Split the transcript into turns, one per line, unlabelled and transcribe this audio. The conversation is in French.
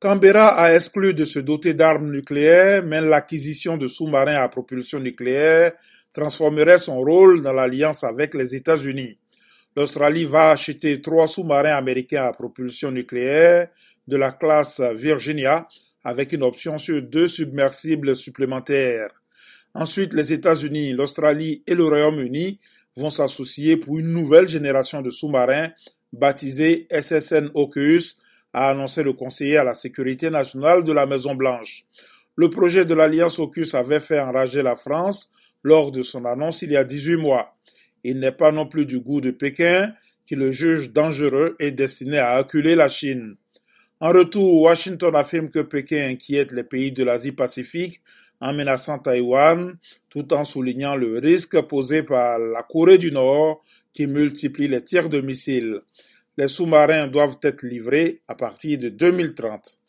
Canberra a exclu de se doter d'armes nucléaires, mais l'acquisition de sous-marins à propulsion nucléaire transformerait son rôle dans l'alliance avec les États-Unis. L'Australie va acheter trois sous-marins américains à propulsion nucléaire de la classe Virginia avec une option sur deux submersibles supplémentaires. Ensuite, les États-Unis, l'Australie et le Royaume-Uni vont s'associer pour une nouvelle génération de sous-marins baptisés SSN AUKUS a annoncé le conseiller à la sécurité nationale de la Maison-Blanche. Le projet de l'Alliance AUKUS avait fait enrager la France lors de son annonce il y a 18 mois. Il n'est pas non plus du goût de Pékin, qui le juge dangereux et destiné à acculer la Chine. En retour, Washington affirme que Pékin inquiète les pays de l'Asie-Pacifique en menaçant Taïwan, tout en soulignant le risque posé par la Corée du Nord qui multiplie les tirs de missiles. Les sous-marins doivent être livrés à partir de 2030.